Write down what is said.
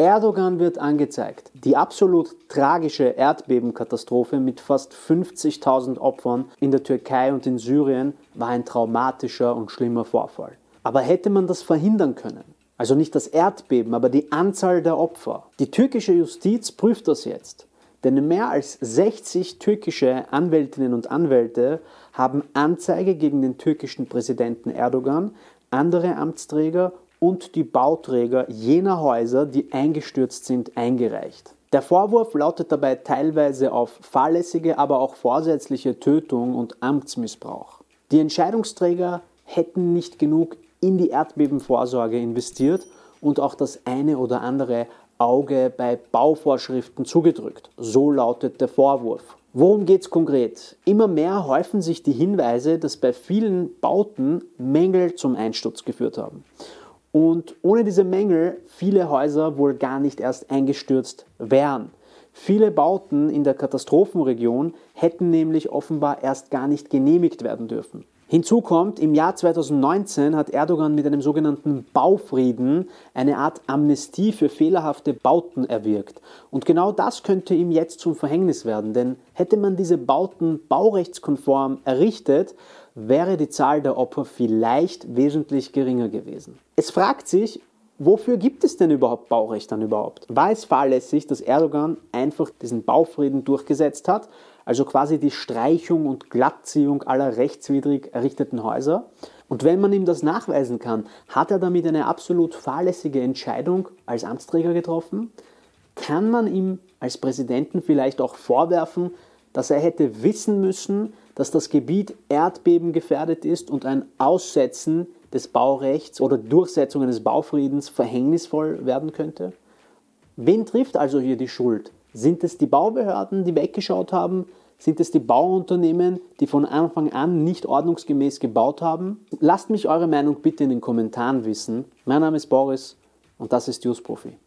Erdogan wird angezeigt. Die absolut tragische Erdbebenkatastrophe mit fast 50.000 Opfern in der Türkei und in Syrien war ein traumatischer und schlimmer Vorfall. Aber hätte man das verhindern können? Also nicht das Erdbeben, aber die Anzahl der Opfer. Die türkische Justiz prüft das jetzt. Denn mehr als 60 türkische Anwältinnen und Anwälte haben Anzeige gegen den türkischen Präsidenten Erdogan, andere Amtsträger und die Bauträger jener Häuser, die eingestürzt sind, eingereicht. Der Vorwurf lautet dabei teilweise auf fahrlässige, aber auch vorsätzliche Tötung und Amtsmissbrauch. Die Entscheidungsträger hätten nicht genug in die Erdbebenvorsorge investiert und auch das eine oder andere Auge bei Bauvorschriften zugedrückt. So lautet der Vorwurf. Worum geht es konkret? Immer mehr häufen sich die Hinweise, dass bei vielen Bauten Mängel zum Einsturz geführt haben. Und ohne diese Mängel viele Häuser wohl gar nicht erst eingestürzt wären. Viele Bauten in der Katastrophenregion hätten nämlich offenbar erst gar nicht genehmigt werden dürfen. Hinzu kommt, im Jahr 2019 hat Erdogan mit einem sogenannten Baufrieden eine Art Amnestie für fehlerhafte Bauten erwirkt. Und genau das könnte ihm jetzt zum Verhängnis werden, denn hätte man diese Bauten baurechtskonform errichtet, wäre die Zahl der Opfer vielleicht wesentlich geringer gewesen. Es fragt sich, Wofür gibt es denn überhaupt Baurecht dann überhaupt? War es fahrlässig, dass Erdogan einfach diesen Baufrieden durchgesetzt hat, also quasi die Streichung und Glattziehung aller rechtswidrig errichteten Häuser? Und wenn man ihm das nachweisen kann, hat er damit eine absolut fahrlässige Entscheidung als Amtsträger getroffen? Kann man ihm als Präsidenten vielleicht auch vorwerfen, dass er hätte wissen müssen, dass das Gebiet erdbebengefährdet ist und ein Aussetzen des Baurechts oder Durchsetzung eines Baufriedens verhängnisvoll werden könnte? Wen trifft also hier die Schuld? Sind es die Baubehörden, die weggeschaut haben? Sind es die Bauunternehmen, die von Anfang an nicht ordnungsgemäß gebaut haben? Lasst mich eure Meinung bitte in den Kommentaren wissen. Mein Name ist Boris und das ist Just Profi.